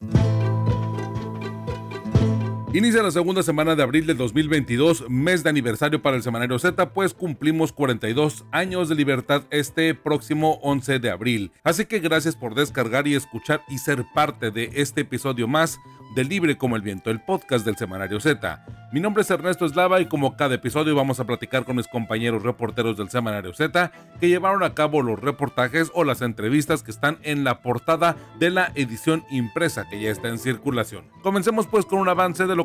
Mm-hmm. Inicia la segunda semana de abril de 2022, mes de aniversario para el Semanario Z, pues cumplimos 42 años de libertad este próximo 11 de abril. Así que gracias por descargar y escuchar y ser parte de este episodio más de Libre como el Viento, el podcast del Semanario Z. Mi nombre es Ernesto Eslava y como cada episodio vamos a platicar con mis compañeros reporteros del Semanario Z que llevaron a cabo los reportajes o las entrevistas que están en la portada de la edición impresa que ya está en circulación. Comencemos pues con un avance de lo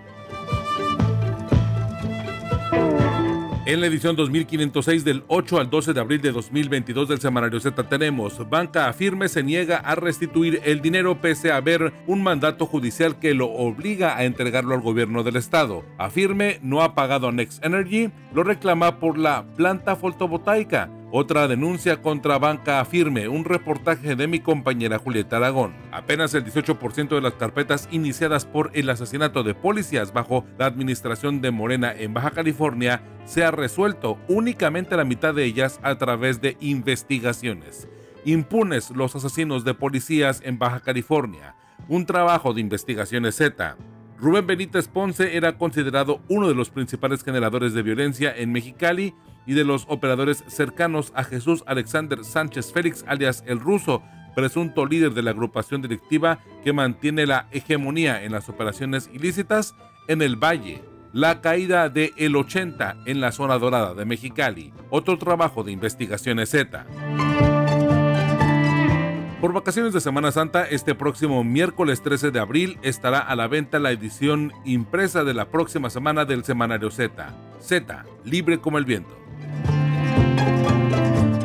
En la edición 2506 del 8 al 12 de abril de 2022 del Semanario Z tenemos, Banca Afirme se niega a restituir el dinero pese a haber un mandato judicial que lo obliga a entregarlo al gobierno del estado. Afirme no ha pagado a Next Energy, lo reclama por la planta fotovoltaica. Otra denuncia contra Banca Afirme, un reportaje de mi compañera Julieta Aragón. Apenas el 18% de las carpetas iniciadas por el asesinato de policías bajo la administración de Morena en Baja California se ha resuelto, únicamente la mitad de ellas a través de investigaciones. Impunes los asesinos de policías en Baja California. Un trabajo de investigaciones Z. Rubén Benítez Ponce era considerado uno de los principales generadores de violencia en Mexicali y de los operadores cercanos a Jesús Alexander Sánchez Félix, alias El Ruso, presunto líder de la agrupación delictiva que mantiene la hegemonía en las operaciones ilícitas en el Valle. La caída de El 80 en la zona dorada de Mexicali, otro trabajo de investigaciones Z. Por vacaciones de Semana Santa, este próximo miércoles 13 de abril estará a la venta la edición impresa de la próxima semana del Semanario Z. Z, libre como el viento.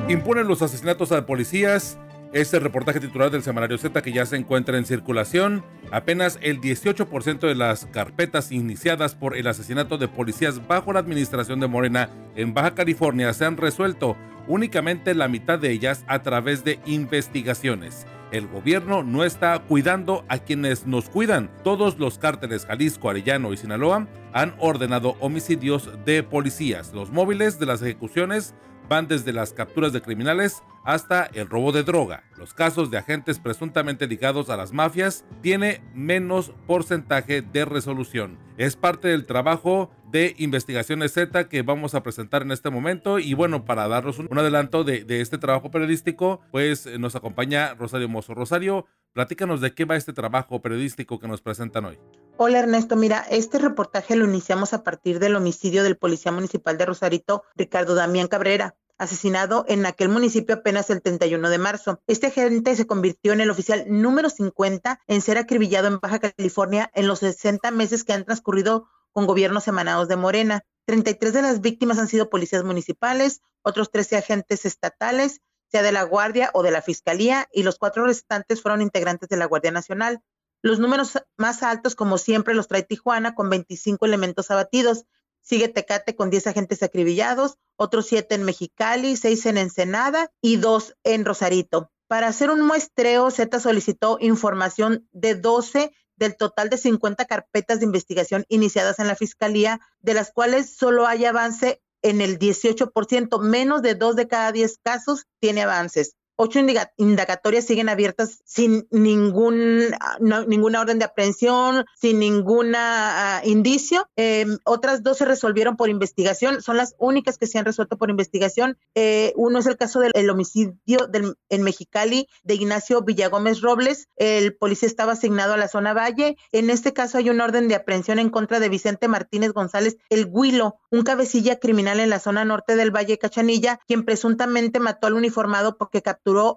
Imponen los asesinatos a policías. Este reportaje titular del Semanario Z que ya se encuentra en circulación. Apenas el 18% de las carpetas iniciadas por el asesinato de policías bajo la administración de Morena en Baja California se han resuelto, únicamente la mitad de ellas a través de investigaciones. El gobierno no está cuidando a quienes nos cuidan. Todos los cárteles Jalisco, Arellano y Sinaloa han ordenado homicidios de policías. Los móviles de las ejecuciones van desde las capturas de criminales hasta el robo de droga. Los casos de agentes presuntamente ligados a las mafias tiene menos porcentaje de resolución. Es parte del trabajo de Investigaciones Z que vamos a presentar en este momento y bueno, para darnos un, adelanto de, de, este trabajo periodístico, pues eh, nos acompaña Rosario Mozo. Rosario, platícanos de qué va este trabajo periodístico que nos presentan hoy. Hola Ernesto, mira, este reportaje lo iniciamos a partir del homicidio del policía municipal de Rosarito, Ricardo Damián Cabrera, asesinado en aquel municipio apenas el 31 de marzo. Este agente se convirtió en el oficial número 50 en ser acribillado en Baja California en los 60 meses que han transcurrido con gobiernos emanados de Morena. 33 de las víctimas han sido policías municipales, otros 13 agentes estatales, sea de la Guardia o de la Fiscalía, y los cuatro restantes fueron integrantes de la Guardia Nacional. Los números más altos, como siempre, los trae Tijuana con 25 elementos abatidos. Sigue Tecate con 10 agentes acribillados, otros 7 en Mexicali, 6 en Ensenada y 2 en Rosarito. Para hacer un muestreo, Z solicitó información de 12 del total de 50 carpetas de investigación iniciadas en la Fiscalía, de las cuales solo hay avance en el 18%, menos de 2 de cada 10 casos tiene avances ocho indagatorias siguen abiertas sin ningún, ninguna orden de aprehensión, sin ningún ah, indicio. Em, otras dos se resolvieron por investigación, son las únicas que se han resuelto por investigación. Eh, uno es el caso del homicidio del, en Mexicali de Ignacio Villagómez Robles. El policía estaba asignado a la zona Valle. En este caso hay una orden de aprehensión en contra de Vicente Martínez González, el Huilo, un cabecilla criminal en la zona norte del Valle Cachanilla, quien presuntamente mató al uniformado porque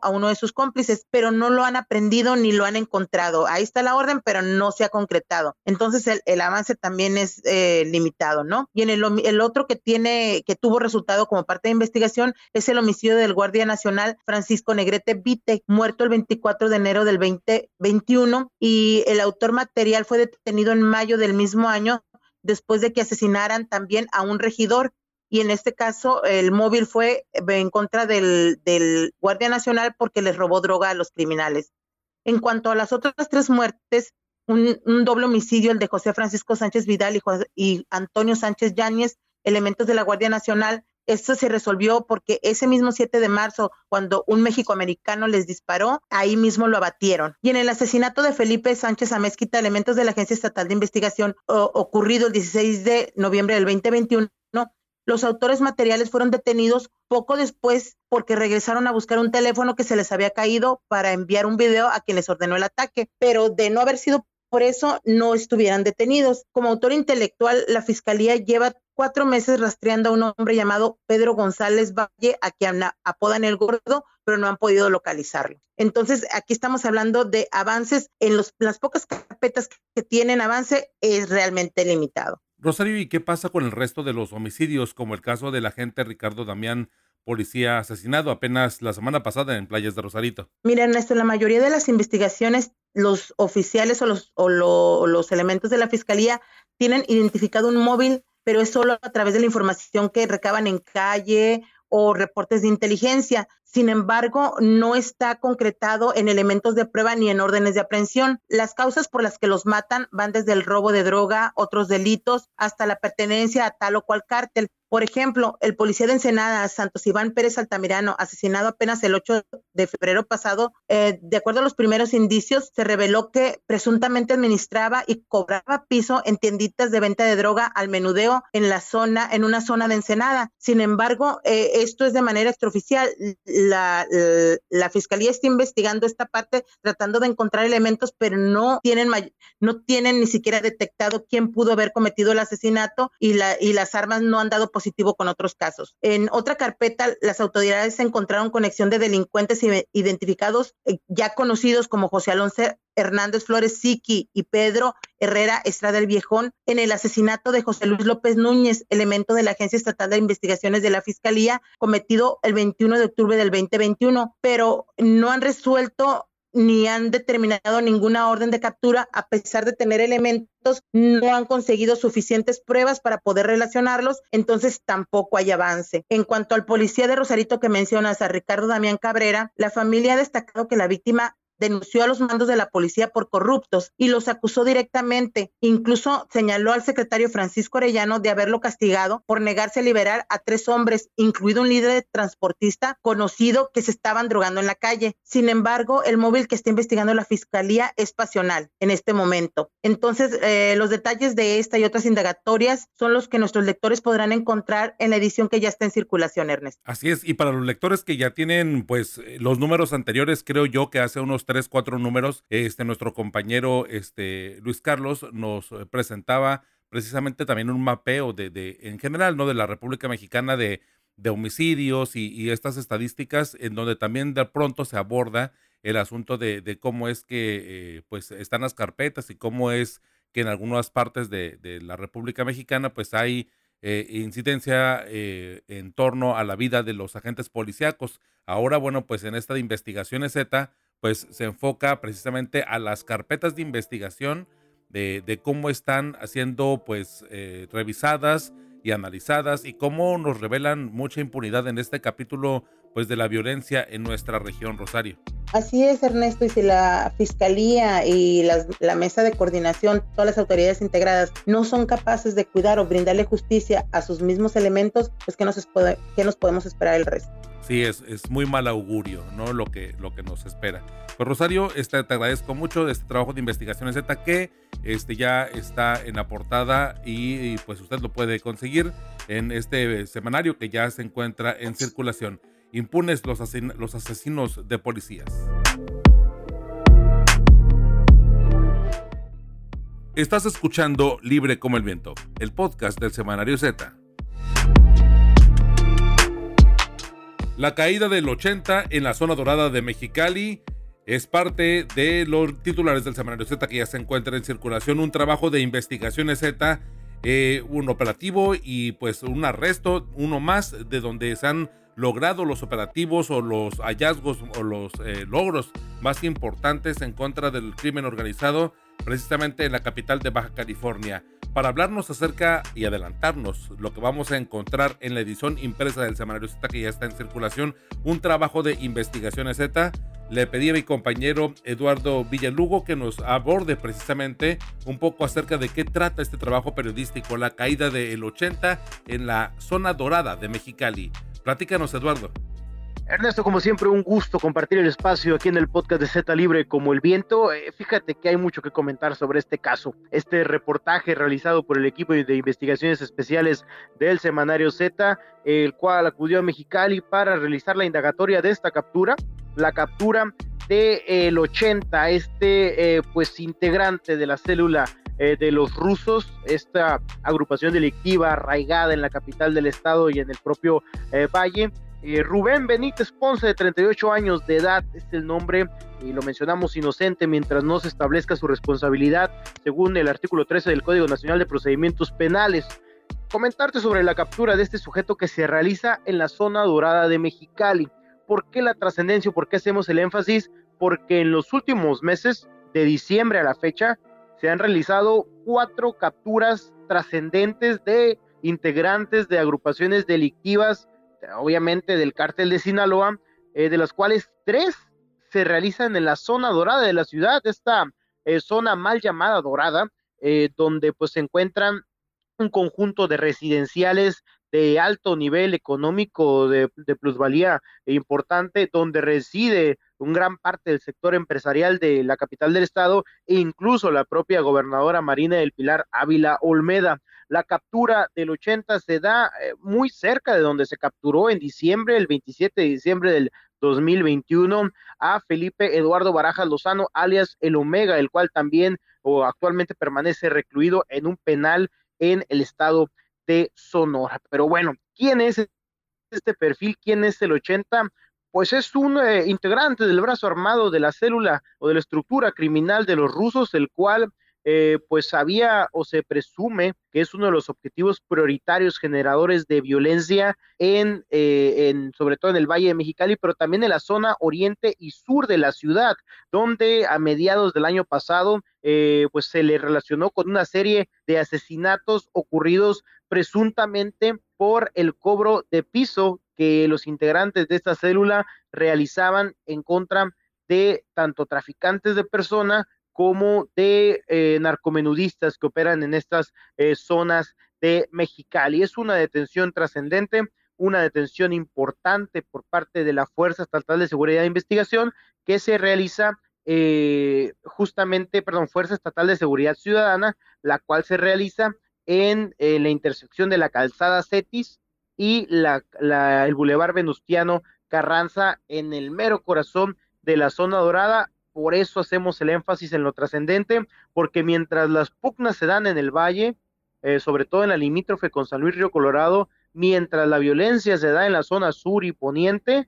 a uno de sus cómplices, pero no lo han aprendido ni lo han encontrado. Ahí está la orden, pero no se ha concretado. Entonces el, avance también es eh, limitado, ¿no? Y en el, el otro que tiene, que tuvo resultado como parte de investigación es el homicidio del Guardia Nacional Francisco Negrete Vite, muerto el 24 de enero del 2021 y el autor material fue detenido en mayo del mismo año después de que asesinaran también a un regidor y en este caso el móvil fue en contra del, Guardia Nacional porque les robó droga a los criminales. En cuanto a las otras tres muertes, un, doble homicidio, el de José Francisco Sánchez Vidal y, y Antonio Sánchez Yáñez, elementos de la Guardia Nacional, esto se resolvió porque ese mismo 7 de marzo, cuando un mexicoamericano les disparó, ahí mismo lo abatieron. Y en el asesinato de Felipe Sánchez Amezquita, elementos de la Agencia Estatal de Investigación, ocurrido el 16 de noviembre del 2021, los autores materiales fueron detenidos poco después porque regresaron a buscar un teléfono que se les había caído para enviar un video a quien les ordenó el ataque, pero de no haber sido por eso no estuvieran detenidos. Como autor intelectual, la Fiscalía lleva cuatro meses rastreando a un hombre llamado Pedro González Valle, a quien apodan el gordo, pero no han podido localizarlo. Entonces, aquí estamos hablando de avances en los, las pocas carpetas que tienen avance, es realmente limitado. Rosario, ¿y qué pasa con el resto de los homicidios, como el caso del agente Ricardo Damián, policía asesinado apenas la semana pasada en playas de Rosarito? Mira, Ernesto, la mayoría de las investigaciones, los oficiales o los, o los elementos de la fiscalía tienen identificado un móvil, pero es solo a través de la información que recaban en calle o reportes de inteligencia. Sin embargo, no está concretado en elementos de prueba ni en órdenes de aprehensión. Las causas por las que los matan van desde el robo de droga, otros delitos, hasta la pertenencia a tal o cual cártel. Por ejemplo, el policía de Ensenada, Santos Iván Pérez Altamirano, asesinado apenas el 8 de febrero pasado, eh, de acuerdo a los primeros indicios, se reveló que presuntamente administraba y cobraba piso en tienditas de venta de droga al menudeo en la zona, en una zona de Ensenada. Sin embargo, eh, esto es de manera extraoficial. La, fiscalía está investigando esta parte, tratando de encontrar elementos, pero no tienen, no tienen ni siquiera detectado quién pudo haber cometido el asesinato y, la, y las armas no han dado positivo con otros casos. En otra carpeta, las autoridades encontraron conexión de delincuentes identificados eh, ya conocidos como José Alonso Hernández Flores Siki y Pedro Herrera Estrada el Viejón en el asesinato de José Luis López Núñez, elemento de la Agencia Estatal de Investigaciones de la Fiscalía, cometido el 21 de octubre del 2021, pero no han resuelto ni han determinado ninguna orden de captura, a pesar de tener elementos, no han conseguido suficientes pruebas para poder relacionarlos, entonces tampoco hay avance. En cuanto al policía de Rosarito que mencionas, a Ricardo Damián Cabrera, la familia ha destacado que la víctima denunció a los mandos de la policía por corruptos y los acusó directamente. Incluso señaló al secretario Francisco Arellano de haberlo castigado por negarse a liberar a tres hombres, incluido un líder transportista conocido que se estaban drogando en la calle. Sin embargo, el móvil que está investigando la fiscalía es pasional en este momento. Entonces, eh, los detalles de esta y otras indagatorias son los que nuestros lectores podrán encontrar en la edición que ya está en circulación, Ernest. Así es, y para los lectores que ya tienen pues los números anteriores, creo yo que hace unos tres, cuatro números, este, nuestro compañero este, Luis Carlos nos eh, presentaba precisamente también un mapeo de, de en general, ¿no? De la República Mexicana de, de homicidios y, estas estadísticas en donde también de pronto se aborda el asunto de, de cómo es que eh, pues están las carpetas y cómo es que en algunas partes de, de la República Mexicana pues hay eh, incidencia en torno a la vida de los agentes policíacos. Ahora, bueno, pues en esta de investigaciones Z, pues se enfoca precisamente a las carpetas de investigación de, cómo están haciendo pues eh, revisadas y analizadas y cómo nos revelan mucha impunidad en este capítulo pues de la violencia en nuestra región Rosario. Así es, Ernesto, y si la Fiscalía y la mesa de coordinación, todas las autoridades integradas, no son capaces de cuidar o brindarle justicia a sus mismos elementos, pues ¿qué nos, qué nos podemos esperar el resto? Sí, es, es muy mal augurio, ¿no? Lo que, lo que nos espera. Pues Rosario, este, te agradezco mucho de este trabajo de investigación Z que este, ya está en la portada y, pues usted lo puede conseguir en este semanario que ya se encuentra en circulación. Impunes los, los asesinos de policías. Estás escuchando Libre como el Viento, el podcast del Semanario Z. La caída del 80 en la zona dorada de Mexicali es parte de los titulares del Semanario Z que ya se encuentra en circulación. Un trabajo de investigaciones Z, eh, un operativo y pues un arresto, uno más, de donde se han logrado los operativos o los hallazgos o los eh, logros más importantes en contra del crimen organizado precisamente en la capital de Baja California, para hablarnos acerca y adelantarnos lo que vamos a encontrar en la edición impresa del Semanario Z que ya está en circulación, un trabajo de investigaciones Z. Le pedí a mi compañero Eduardo Villalugo que nos aborde precisamente un poco acerca de qué trata este trabajo periodístico, la caída del 80 en la zona dorada de Mexicali. Platícanos, Eduardo. Ernesto, como siempre, un gusto compartir el espacio aquí en el podcast de Z Libre como el viento. Eh, fíjate que hay mucho que comentar sobre este caso. Este reportaje realizado por el equipo de investigaciones especiales del semanario Z, el cual acudió a Mexicali para realizar la indagatoria de esta captura, la captura del el 80, este eh, pues integrante de la célula eh, de los rusos, esta agrupación delictiva arraigada en la capital del estado y en el propio valle eh, Rubén Benítez Ponce, de 38 años de edad, es el nombre, y lo mencionamos inocente mientras no se establezca su responsabilidad, según el artículo 13 del Código Nacional de Procedimientos Penales. Comentarte sobre la captura de este sujeto que se realiza en la zona dorada de Mexicali. ¿Por qué la trascendencia? ¿Por qué hacemos el énfasis? Porque en los últimos meses, de diciembre a la fecha, se han realizado cuatro capturas trascendentes de integrantes de agrupaciones delictivas obviamente del cártel de Sinaloa, eh, de las cuales tres se realizan en la zona dorada de la ciudad, esta eh, zona mal llamada dorada, eh, donde pues se encuentran un conjunto de residenciales de alto nivel económico, de, de plusvalía importante, donde reside un gran parte del sector empresarial de la capital del estado e incluso la propia gobernadora Marina del Pilar Ávila Olmeda. La captura del 80 se da eh, muy cerca de donde se capturó en diciembre, el 27 de diciembre del 2021, a Felipe Eduardo Barajas Lozano, alias el Omega, el cual también o actualmente permanece recluido en un penal en el estado de Sonora. Pero bueno, ¿quién es este perfil? ¿Quién es el 80? Pues es un eh, integrante del brazo armado de la célula o de la estructura criminal de los rusos, el cual eh, pues sabía o se presume que es uno de los objetivos prioritarios generadores de violencia en, eh, en, sobre todo en el Valle de Mexicali, pero también en la zona oriente y sur de la ciudad, donde a mediados del año pasado eh, pues se le relacionó con una serie de asesinatos ocurridos presuntamente por el cobro de piso que los integrantes de esta célula realizaban en contra de tanto traficantes de personas como de eh, narcomenudistas que operan en estas eh, zonas de Mexicali. Es una detención trascendente, una detención importante por parte de la Fuerza Estatal de Seguridad e Investigación que se realiza eh, justamente, perdón, Fuerza Estatal de Seguridad Ciudadana, la cual se realiza en la intersección de la calzada Cetis y la, el Boulevard Venustiano Carranza en el mero corazón de la zona dorada por eso hacemos el énfasis en lo trascendente, porque mientras las pugnas se dan en el valle, eh, sobre todo en la limítrofe con San Luis Río Colorado, mientras la violencia se da en la zona sur y poniente,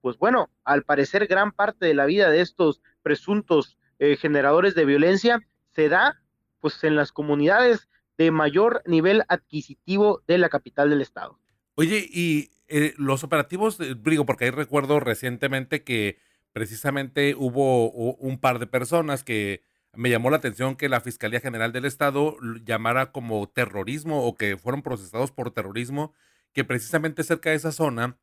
pues bueno, al parecer gran parte de la vida de estos presuntos eh, generadores de violencia se da pues en las comunidades de mayor nivel adquisitivo de la capital del estado. Oye, y eh, los operativos, digo, porque ahí recuerdo recientemente que precisamente hubo un par de personas que me llamó la atención que la Fiscalía General del Estado llamara como terrorismo o que fueron procesados por terrorismo, que precisamente cerca de esa zona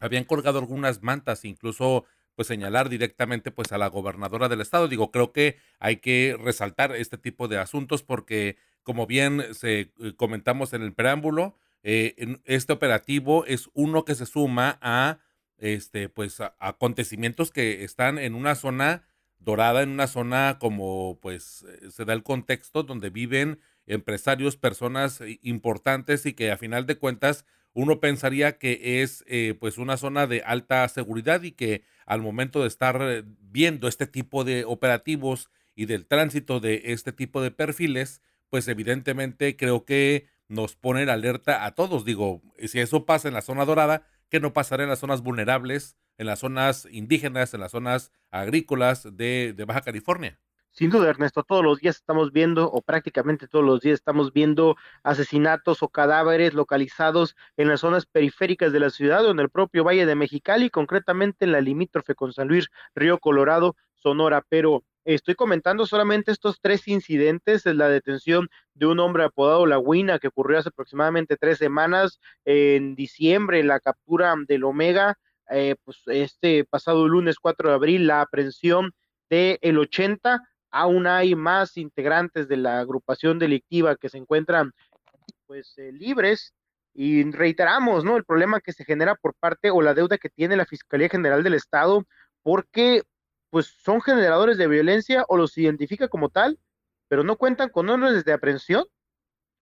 habían colgado algunas mantas, incluso pues señalar directamente pues a la gobernadora del estado. Digo, creo que hay que resaltar este tipo de asuntos porque como bien se eh, comentamos en el preámbulo, eh, este operativo es uno que se suma a este, pues, acontecimientos que están en una zona dorada, en una zona como, pues, eh, se da el contexto donde viven empresarios, personas eh, importantes y que a final de cuentas uno pensaría que es, eh, pues, una zona de alta seguridad y que al momento de estar viendo este tipo de operativos y del tránsito de este tipo de perfiles, pues evidentemente creo que nos pone en alerta a todos. Digo, si eso pasa en la zona dorada, ¿Qué no pasará en las zonas vulnerables, en las zonas indígenas, en las zonas agrícolas de, Baja California. Sin duda, Ernesto, todos los días estamos viendo, o prácticamente todos los días estamos viendo asesinatos o cadáveres localizados en las zonas periféricas de la ciudad o en el propio Valle de Mexicali, concretamente en la limítrofe con San Luis, Río Colorado, Sonora. Pero Estoy comentando solamente estos tres incidentes, la detención de un hombre apodado La Huina que ocurrió hace aproximadamente tres semanas, en diciembre la captura del Omega, eh, pues este pasado lunes 4 de abril la aprehensión del el 80, aún hay más integrantes de la agrupación delictiva que se encuentran pues eh, libres y reiteramos, ¿no? El problema que se genera por parte o la deuda que tiene la Fiscalía General del Estado porque pues son generadores de violencia o los identifica como tal, pero no cuentan con órdenes de aprehensión.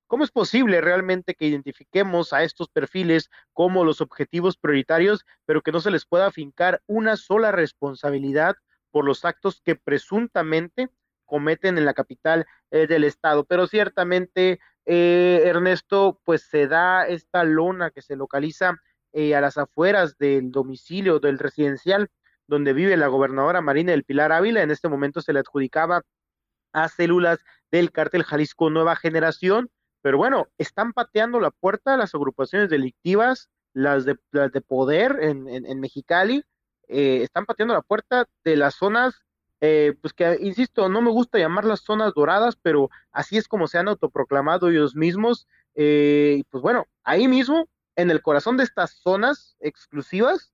¿Cómo es posible realmente que identifiquemos a estos perfiles como los objetivos prioritarios, pero que no se les pueda fincar una sola responsabilidad por los actos que presuntamente cometen en la capital eh, del estado? Pero ciertamente, eh, Ernesto, pues se da esta lona que se localiza eh, a las afueras del domicilio del residencial donde vive la gobernadora Marina del Pilar Ávila. En este momento se le adjudicaba a células del cártel Jalisco Nueva Generación, pero bueno, están pateando la puerta las agrupaciones delictivas, las de, de poder en, en, Mexicali, eh, están pateando la puerta de las zonas, eh, pues que, insisto, no me gusta llamarlas zonas doradas, pero así es como se han autoproclamado ellos mismos. Eh, pues bueno, ahí mismo, en el corazón de estas zonas exclusivas,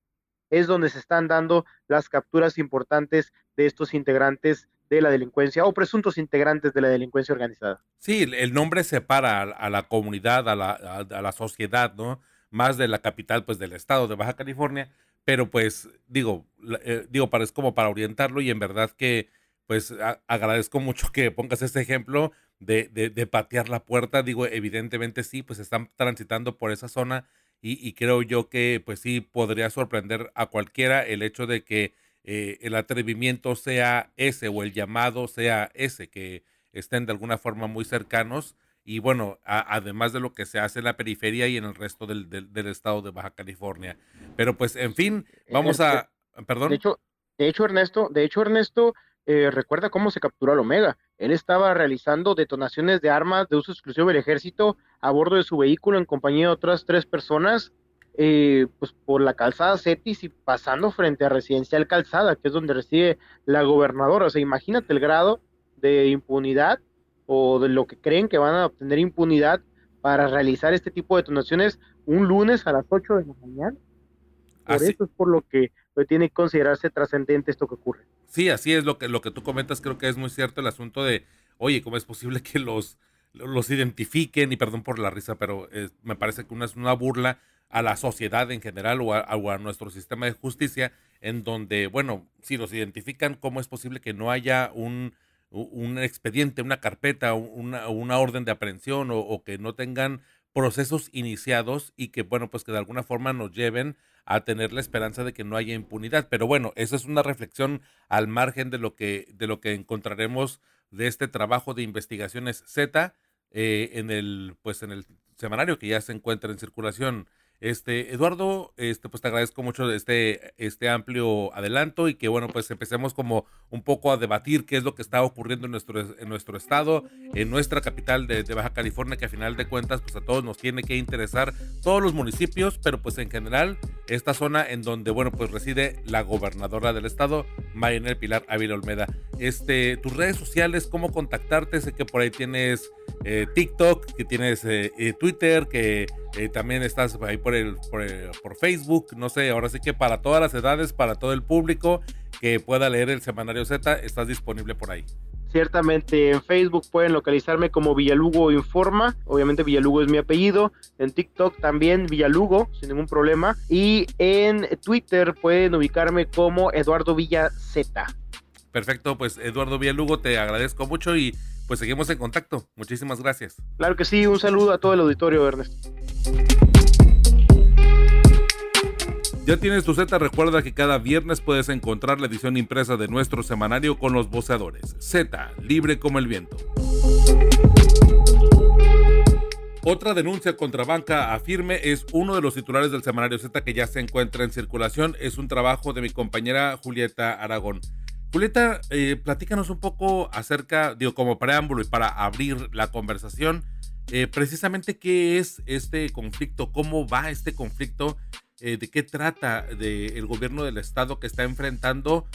es donde se están dando las capturas importantes de estos integrantes de la delincuencia o presuntos integrantes de la delincuencia organizada. Sí, el nombre separa a, la comunidad, a la, a, la, sociedad, ¿no? Más de la capital, pues del estado de Baja California, pero pues digo, eh, digo, parece como para orientarlo y en verdad que pues agradezco mucho que pongas este ejemplo de, de patear la puerta, digo, evidentemente sí, pues están transitando por esa zona y, creo yo que pues sí podría sorprender a cualquiera el hecho de que eh, el atrevimiento sea ese o el llamado sea ese, que estén de alguna forma muy cercanos y bueno, además de lo que se hace en la periferia y en el resto del, del, estado de Baja California. Pero pues, en fin, vamos a... Perdón. De hecho, de hecho, Ernesto, de hecho, Ernesto, eh, recuerda cómo se capturó al Omega. Él estaba realizando detonaciones de armas de uso exclusivo del ejército a bordo de su vehículo en compañía de otras tres personas, eh, pues por la calzada Cetis y pasando frente a Residencial Calzada, que es donde reside la gobernadora. O sea, imagínate el grado de impunidad o de lo que creen que van a obtener impunidad para realizar este tipo de detonaciones un lunes a las 8 de la mañana. Por eso es por lo que tiene que considerarse trascendente esto que ocurre. Sí, así es lo que, lo que tú comentas, creo que es muy cierto el asunto de, oye, ¿cómo es posible que los, los identifiquen? Y perdón por la risa, pero eh, me parece que una es una burla a la sociedad en general o a, nuestro sistema de justicia, en donde, bueno, si los identifican, ¿cómo es posible que no haya un, un expediente, una carpeta, una, una orden de aprehensión o, o, que no tengan procesos iniciados y que, bueno, pues que de alguna forma nos lleven a tener la esperanza de que no haya impunidad. Pero bueno, esa es una reflexión al margen de lo que, de lo que encontraremos de este trabajo de investigaciones Z eh, en el, pues en el semanario que ya se encuentra en circulación. Este, Eduardo, este, pues te agradezco mucho este, este amplio adelanto y que bueno, pues empecemos como un poco a debatir qué es lo que está ocurriendo en nuestro, en nuestro estado, en nuestra capital de, Baja California, que a final de cuentas, pues a todos nos tiene que interesar todos los municipios, pero pues en general esta zona en donde, bueno, pues reside la gobernadora del estado, Marinel Pilar Ávila Olmeda. Este, tus redes sociales, cómo contactarte, sé que por ahí tienes eh, TikTok, que tienes eh, eh, Twitter, que también estás ahí por, el, por, Facebook, no sé, ahora sí que para todas las edades, para todo el público que pueda leer el Semanario Z, estás disponible por ahí. Ciertamente en Facebook pueden localizarme como Villalugo Informa, obviamente Villalugo es mi apellido, en TikTok también Villalugo, sin ningún problema, y en Twitter pueden ubicarme como Eduardo Villa Z. Perfecto, pues Eduardo Villalugo, te agradezco mucho y pues seguimos en contacto. Muchísimas gracias. Claro que sí, un saludo a todo el auditorio, Ernest. Ya tienes tu Z, recuerda que cada viernes puedes encontrar la edición impresa de nuestro semanario con los voceadores. Z, libre como el viento. Otra denuncia contra Banca Afirme es uno de los titulares del semanario Z que ya se encuentra en circulación. Es un trabajo de mi compañera Julieta Aragón. Julieta, eh, platícanos un poco acerca, digo, como preámbulo y para abrir la conversación, eh, precisamente qué es este conflicto, cómo va este conflicto, eh, de qué trata el gobierno del estado que está enfrentando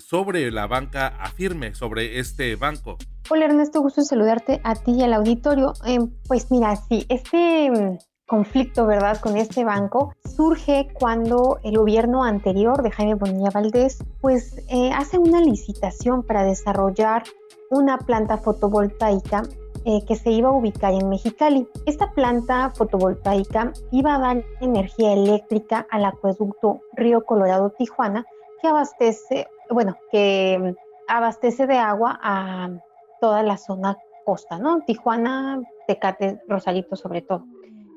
sobre la banca afirme, sobre este banco. Hola Ernesto, gusto saludarte a ti y al auditorio. Pues mira, sí, este mm, conflicto, ¿verdad?, con este banco surge cuando el gobierno anterior de Jaime Bonilla Valdés, pues eh, hace una licitación para desarrollar una planta fotovoltaica eh, que se iba a ubicar en Mexicali. Esta planta fotovoltaica iba a dar energía eléctrica al acueducto Río Colorado Tijuana, que abastece, bueno, que mm, abastece de agua a toda la zona costa, ¿no? Tijuana, Tecate, Rosarito sobre todo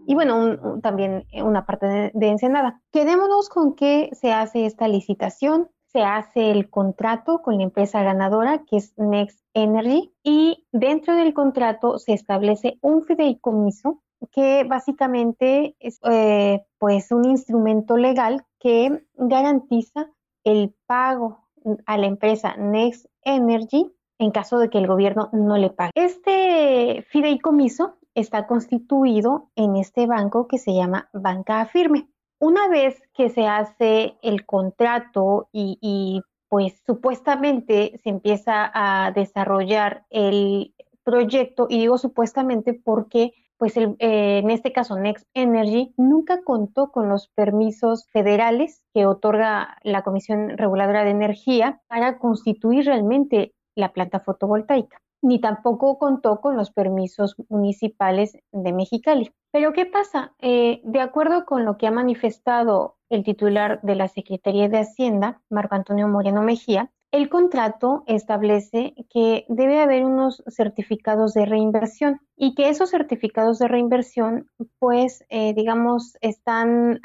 y bueno, también una parte de, de, Ensenada. Quedémonos con que se hace esta licitación, se hace el contrato con la empresa ganadora que es Next Energy y dentro del contrato se establece un fideicomiso que básicamente es eh, pues un instrumento legal que garantiza el pago a la empresa Next Energy en caso de que el gobierno no le pague. Este fideicomiso está constituido en este banco que se llama Banca Firme. Una vez que se hace el contrato y, pues supuestamente se empieza a desarrollar el proyecto, y digo supuestamente porque pues eh, en este caso Next Energy nunca contó con los permisos federales que otorga la Comisión Reguladora de Energía para constituir realmente la planta fotovoltaica ni tampoco contó con los permisos municipales de Mexicali. Pero ¿qué pasa? Eh, de acuerdo con lo que ha manifestado el titular de la Secretaría de Hacienda, Marco Antonio Moreno Mejía, el contrato establece que debe haber unos certificados de reinversión y que esos certificados de reinversión, pues, eh, digamos, están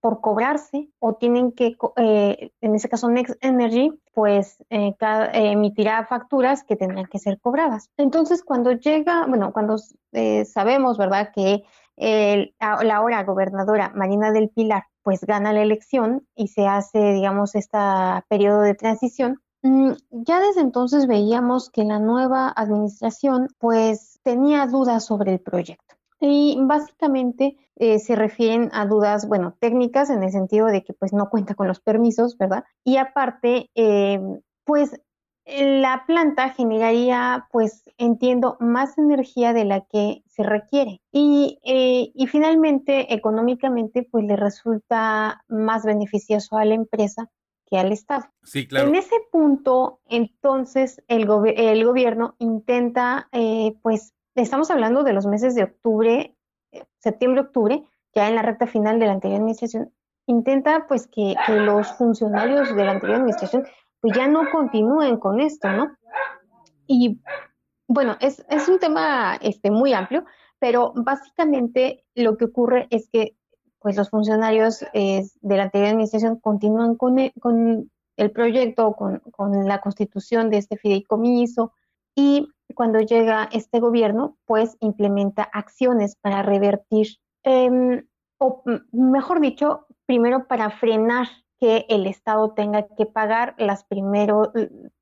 por cobrarse o tienen que, eh, en ese caso, Next Energy, pues, eh, emitirá facturas que tendrán que ser cobradas. Entonces, cuando llega, bueno, cuando sabemos, ¿verdad?, que la ahora gobernadora Marina del Pilar pues gana la elección y se hace, digamos, este periodo de transición, mm, ya desde entonces veíamos que la nueva administración pues tenía dudas sobre el proyecto. Y básicamente eh, se refieren a dudas, bueno, técnicas en el sentido de que pues no cuenta con los permisos, ¿verdad? Y aparte, eh, pues la planta generaría, pues entiendo, más energía de la que se requiere. Y, eh, y, finalmente, económicamente, pues le resulta más beneficioso a la empresa que al Estado. Sí, claro. En ese punto, entonces, el, el gobierno intenta, eh, pues, estamos hablando de los meses de octubre, eh, septiembre-octubre, ya en la recta final de la anterior administración, intenta, pues, que, que los funcionarios de la anterior administración pues ya no continúen con esto, ¿no? Y bueno, es, un tema este, muy amplio, pero básicamente lo que ocurre es que pues los funcionarios de la anterior administración continúan con el, con el proyecto, con, la constitución de este fideicomiso y cuando llega este gobierno, pues implementa acciones para revertir, em, o mejor dicho, primero para frenar que el Estado tenga que pagar las, primero,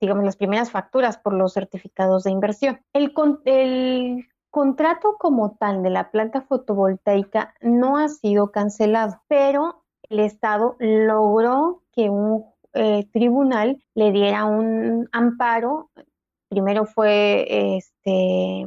digamos, las primeras facturas por los certificados de inversión. El, el contrato como tal de la planta fotovoltaica no ha sido cancelado, pero el Estado logró que un eh, tribunal le diera un amparo. Primero fue este,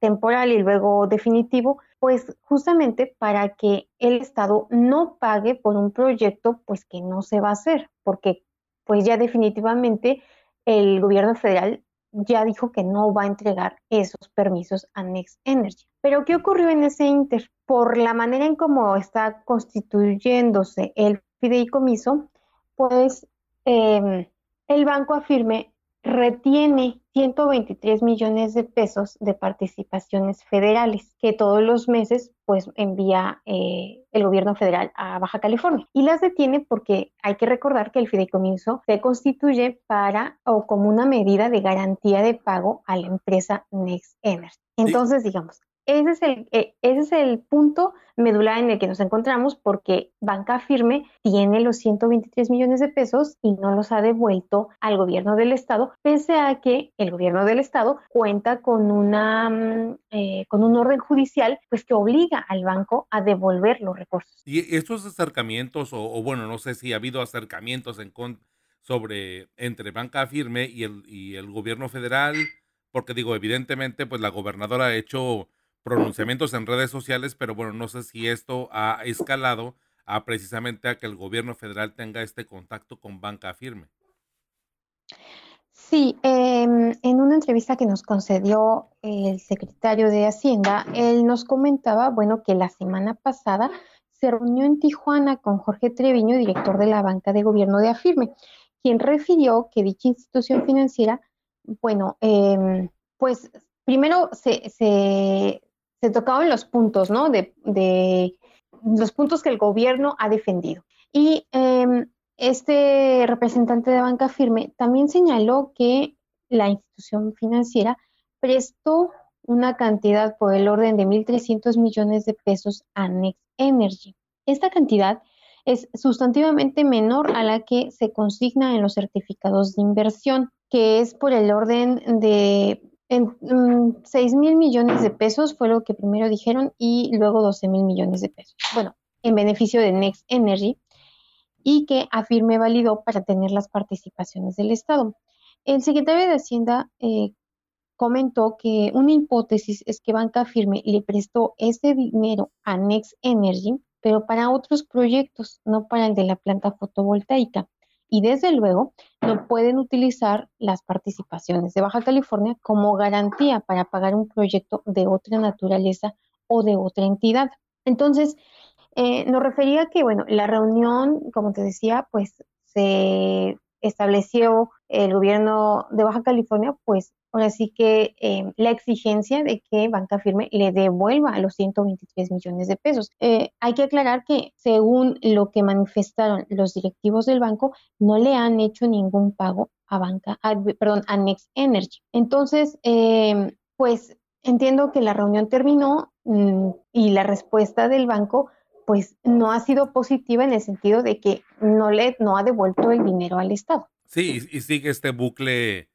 temporal y luego definitivo pues justamente para que el Estado no pague por un proyecto pues que no se va a hacer, porque pues ya definitivamente el gobierno federal ya dijo que no va a entregar esos permisos a Next Energy. Pero ¿qué ocurrió en ese inter? Por la manera en cómo está constituyéndose el fideicomiso, pues em, el banco afirme retiene 123 millones de pesos de participaciones federales que todos los meses pues envía eh, el gobierno federal a Baja California y las detiene porque hay que recordar que el fideicomiso se constituye para o como una medida de garantía de pago a la empresa Next Energy. Entonces, digamos, ese es, el, eh, ese es el punto medular en el que nos encontramos porque Banca Firme tiene los 123 millones de pesos y no los ha devuelto al gobierno del estado, pese a que el gobierno del estado cuenta con, una, mm, eh, con un orden judicial pues que obliga al banco a devolver los recursos. Y estos acercamientos, o, bueno, no sé si ha habido acercamientos en sobre entre banca firme y el, y el gobierno federal, porque digo, evidentemente, pues la gobernadora ha hecho pronunciamientos en redes sociales, pero bueno, no sé si esto ha escalado a precisamente a que el gobierno federal tenga este contacto con banca firme. Sí, em, en una entrevista que nos concedió el secretario de Hacienda, él nos comentaba, bueno, que la semana pasada se reunió en Tijuana con Jorge Treviño, director de la banca de gobierno de Afirme, quien refirió que dicha institución financiera, bueno, em, pues primero se, se, tocaban los puntos, ¿no? De, de, los puntos que el gobierno ha defendido. Y em, este representante de banca firme también señaló que la institución financiera prestó una cantidad por el orden de 1.300 millones de pesos a Next Energy. Esta cantidad es sustantivamente menor a la que se consigna en los certificados de inversión, que es por el orden de en, 6 mm, mil millones de pesos, fue lo que primero dijeron, y luego 12 mil millones de pesos. Bueno, en beneficio de Next Energy, y que afirme validó para tener las participaciones del Estado. El secretario de Hacienda eh, comentó que una hipótesis es que Banca Firme le prestó ese dinero a Next Energy, pero para otros proyectos, no para el de la planta fotovoltaica. Y desde luego no pueden utilizar las participaciones de Baja California como garantía para pagar un proyecto de otra naturaleza o de otra entidad. Entonces, eh, nos refería que, bueno, la reunión, como te decía, pues se estableció el gobierno de Baja California, pues ahora sí que eh, la exigencia de que Banca Firme le devuelva los 123 millones de pesos. Eh, hay que aclarar que según lo que manifestaron los directivos del banco, no le han hecho ningún pago a Banca, perdón, a Next Energy. Entonces, pues entiendo que la reunión terminó mm, y la respuesta del banco pues no ha sido positiva en el sentido de que no le no ha devuelto el dinero al Estado. Sí, y, sigue este bucle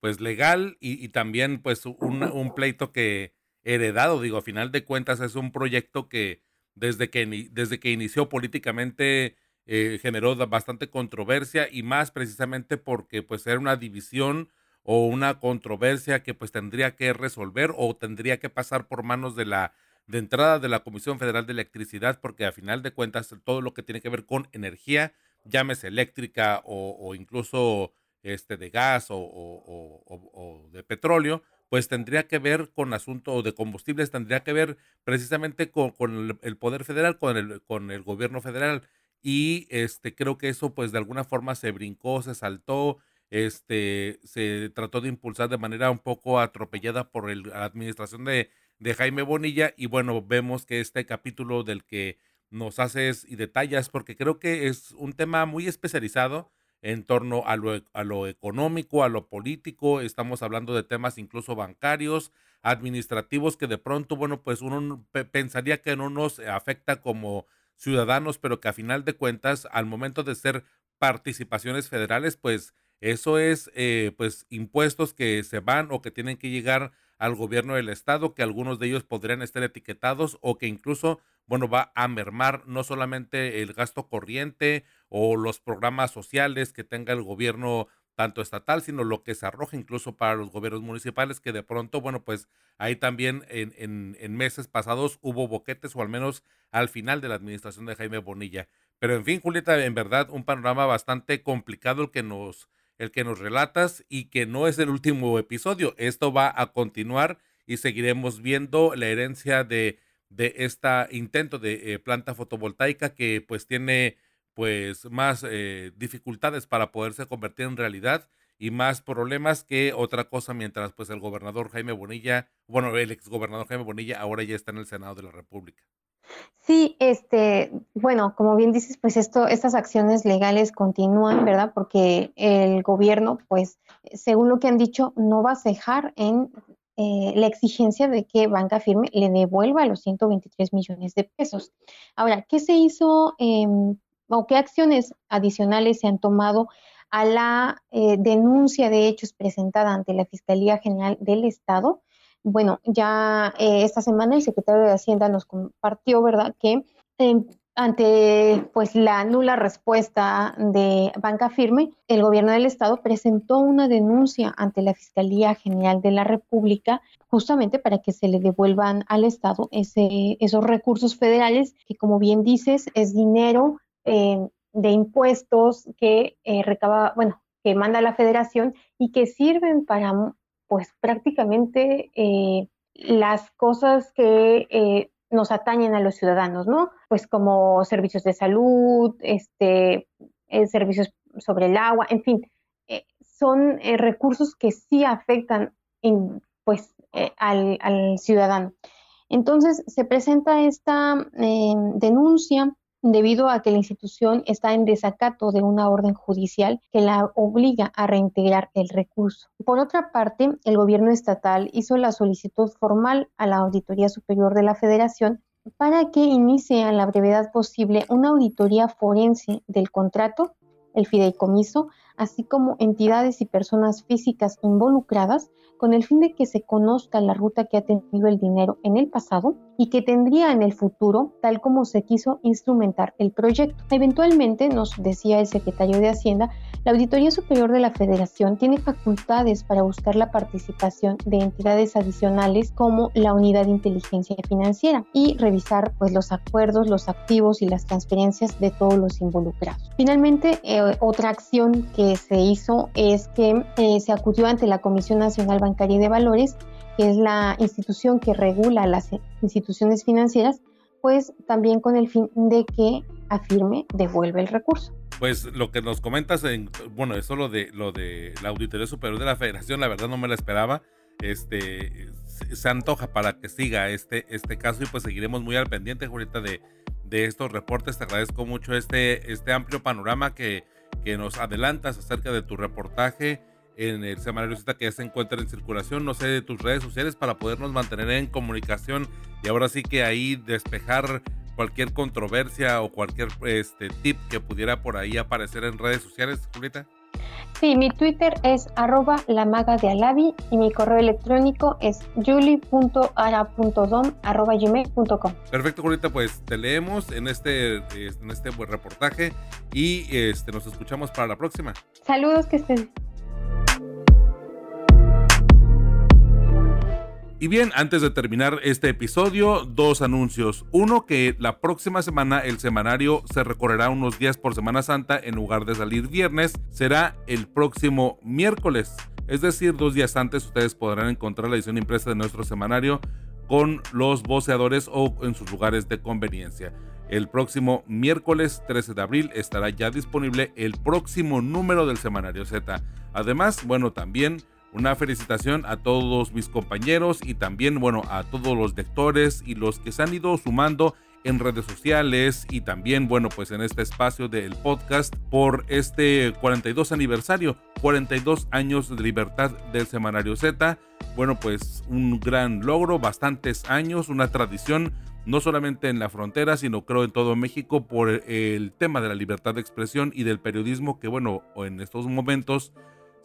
pues legal y, también pues un, pleito que heredado, digo, a final de cuentas es un proyecto que desde que, desde que inició políticamente eh, generó bastante controversia y más precisamente porque pues era una división o una controversia que pues tendría que resolver o tendría que pasar por manos de la de entrada de la Comisión Federal de Electricidad, porque a final de cuentas todo lo que tiene que ver con energía, llámese eléctrica o, incluso este de gas o, de petróleo, pues tendría que ver con asunto de combustibles, tendría que ver precisamente con, el, poder federal, con el, con el gobierno federal. Y este creo que eso pues de alguna forma se brincó, se saltó, este se trató de impulsar de manera un poco atropellada por la administración de de Jaime Bonilla y bueno, vemos que este capítulo del que nos haces y detallas, porque creo que es un tema muy especializado en torno a lo, a lo económico, a lo político, estamos hablando de temas incluso bancarios, administrativos, que de pronto, bueno, pues uno pensaría que no nos afecta como ciudadanos, pero que a final de cuentas, al momento de ser participaciones federales, pues eso es, eh, pues, impuestos que se van o que tienen que llegar al gobierno del estado, que algunos de ellos podrían estar etiquetados o que incluso, bueno, va a mermar no solamente el gasto corriente o los programas sociales que tenga el gobierno tanto estatal, sino lo que se arroja incluso para los gobiernos municipales, que de pronto, bueno, pues ahí también en, en, meses pasados hubo boquetes, o al menos al final de la administración de Jaime Bonilla. Pero en fin, Julieta, en verdad, un panorama bastante complicado el que nos el que nos relatas y que no es el último episodio. Esto va a continuar y seguiremos viendo la herencia de, de este intento de eh, planta fotovoltaica que pues tiene pues más eh, dificultades para poderse convertir en realidad y más problemas que otra cosa mientras pues el gobernador Jaime Bonilla, bueno, el exgobernador Jaime Bonilla ahora ya está en el Senado de la República. Sí, este, bueno, como bien dices, pues esto, estas acciones legales continúan, ¿verdad? Porque el gobierno, pues, según lo que han dicho, no va a cejar en eh, la exigencia de que Banca Firme le devuelva los 123 millones de pesos. Ahora, ¿qué se hizo em, o qué acciones adicionales se han tomado a la eh, denuncia de hechos presentada ante la Fiscalía General del Estado? Bueno, ya eh, esta semana el secretario de Hacienda nos compartió, ¿verdad?, que em, ante pues la nula respuesta de Banca Firme, el gobierno del estado presentó una denuncia ante la Fiscalía General de la República justamente para que se le devuelvan al estado ese, esos recursos federales que como bien dices es dinero eh, de impuestos que eh, recaba, bueno, que manda la federación y que sirven para pues prácticamente eh, las cosas que nos atañen a los ciudadanos, ¿no? Pues como servicios de salud, este, eh, servicios sobre el agua, en fin, eh, son eh, recursos que sí afectan pues, al, ciudadano. Entonces se presenta esta denuncia debido a que la institución está en desacato de una orden judicial que la obliga a reintegrar el recurso. Por otra parte, el gobierno estatal hizo la solicitud formal a la Auditoría Superior de la Federación para que inicie a la brevedad posible una auditoría forense del contrato, el fideicomiso, así como entidades y personas físicas involucradas con el fin de que se conozca la ruta que ha tenido el dinero en el pasado y que tendría en el futuro, tal como se quiso instrumentar el proyecto. Eventualmente, nos decía el secretario de Hacienda, la Auditoría Superior de la Federación tiene facultades para buscar la participación de entidades adicionales como la Unidad de Inteligencia Financiera y revisar pues, los acuerdos, los activos y las transferencias de todos los involucrados. Finalmente, eh, otra acción que se hizo es que eh, se acudió ante la Comisión Nacional Bancaria de Valores que es la institución que regula las instituciones financieras, pues también con el fin de que afirme devuelve el recurso. Pues lo que nos comentas, en, bueno, eso lo de lo de la Auditoría Superior de la Federación, la verdad no me la esperaba. Este se antoja para que siga este, este caso y pues seguiremos muy al pendiente, Julieta, de, de estos reportes. Te agradezco mucho este, este amplio panorama que, que nos adelantas acerca de tu reportaje en el semanario Z que se encuentra en circulación, no sé, de tus redes sociales para podernos mantener en comunicación y ahora sí que ahí despejar cualquier controversia o cualquier este, tip que pudiera por ahí aparecer en redes sociales, Julieta. Sí, mi Twitter es arroba la maga de Alavi y mi correo electrónico es gmail.com. Perfecto, Julieta, pues te leemos en este, en este reportaje y este, nos escuchamos para la próxima. Saludos, que estén. Y bien, antes de terminar este episodio, dos anuncios. Uno, que la próxima semana el semanario se recorrerá unos días por Semana Santa en lugar de salir viernes, será el próximo miércoles. Es decir, dos días antes ustedes podrán encontrar la edición impresa de nuestro semanario con los voceadores o en sus lugares de conveniencia. El próximo miércoles 13 de abril estará ya disponible el próximo número del semanario Z. Además, bueno, también una felicitación a todos mis compañeros y también, bueno, a todos los lectores y los que se han ido sumando en redes sociales y también, bueno, pues en este espacio del podcast por este 42 aniversario, 42 años de libertad del Semanario Z. Bueno, pues un gran logro, bastantes años, una tradición, no solamente en la frontera, sino creo en todo México por el tema de la libertad de expresión y del periodismo que, bueno, en estos momentos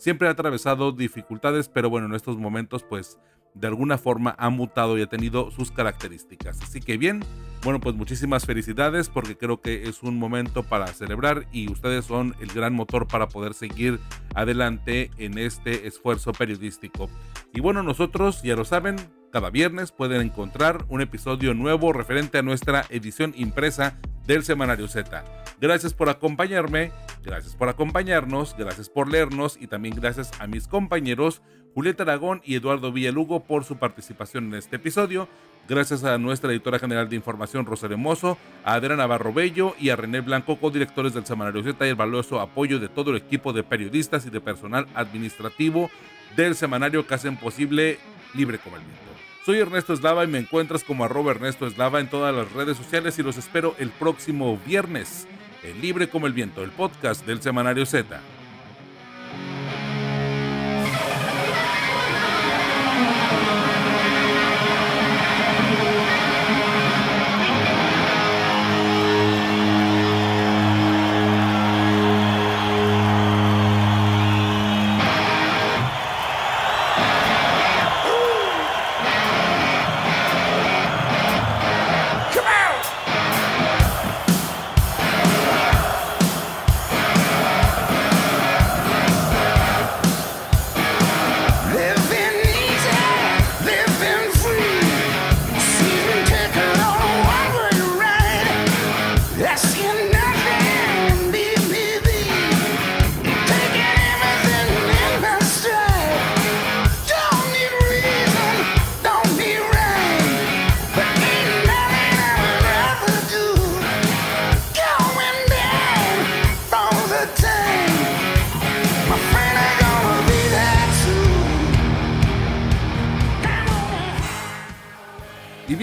Siempre ha atravesado dificultades, pero bueno, en estos momentos pues de alguna forma ha mutado y ha tenido sus características. Así que bien, bueno, pues muchísimas felicidades porque creo que es un momento para celebrar y ustedes son el gran motor para poder seguir adelante en este esfuerzo periodístico. Y bueno, nosotros ya lo saben, cada viernes pueden encontrar un episodio nuevo referente a nuestra edición impresa del Semanario Z. Gracias por acompañarme, gracias por acompañarnos, gracias por leernos y también gracias a mis compañeros Julieta Aragón y Eduardo Villalugo por su participación en este episodio. Gracias a nuestra editora general de información Rosario Mozo, a Adriana Navarro Bello y a René Blanco, codirectores del Semanario Z y el valioso apoyo de todo el equipo de periodistas y de personal administrativo del semanario que hacen posible Libre como el. Soy Ernesto Eslava y me encuentras como arroba Ernesto Eslava en todas las redes sociales y los espero el próximo viernes en Libre como el Viento, el podcast del Semanario Z.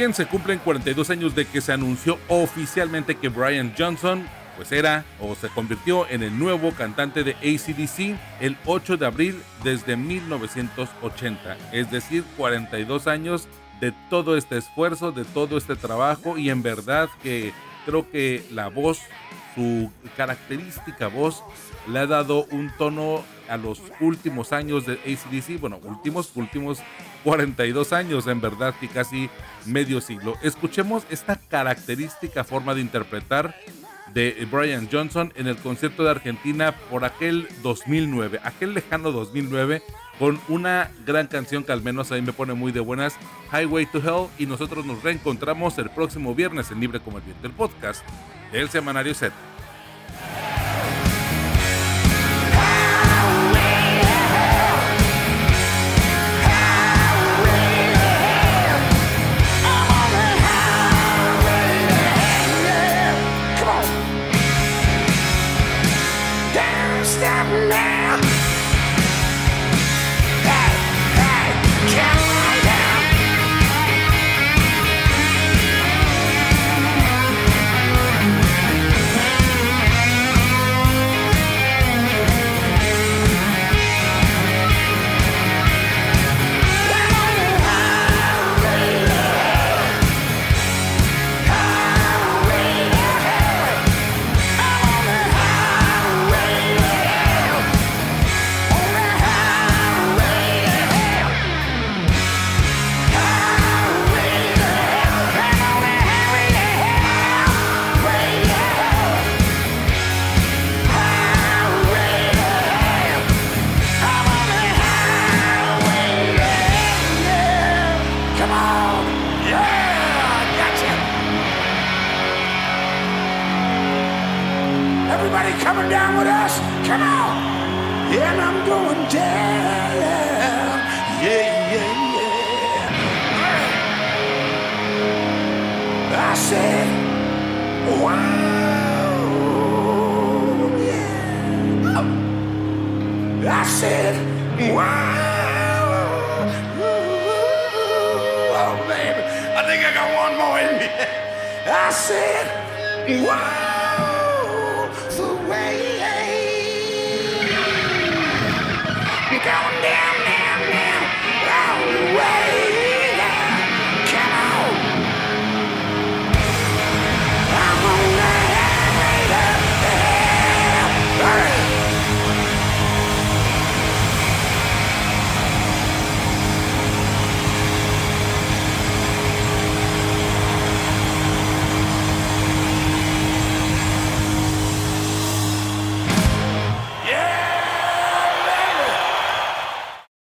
se cumplen 42 años de que se anunció oficialmente que Brian Johnson pues era o se convirtió en el nuevo cantante de ACDC el 8 de abril desde 1980, es decir, 42 años de todo este esfuerzo, de todo este trabajo y en verdad que creo que la voz, su característica voz, le ha dado un tono a los últimos años de ACDC, bueno, últimos, últimos 42 años, en verdad que casi medio siglo. Escuchemos esta característica forma de interpretar de Brian Johnson en el concierto de Argentina por aquel 2009, aquel lejano 2009, con una gran canción que al menos a mí me pone muy de buenas, Highway to Hell, y nosotros nos reencontramos el próximo viernes en Libre como el Viento, el podcast del Semanario Z. Everybody coming down with us? Come on! Yeah, and I'm going down. Yeah, yeah, yeah. I I said, wow. I think I got one more in me. I said, wow.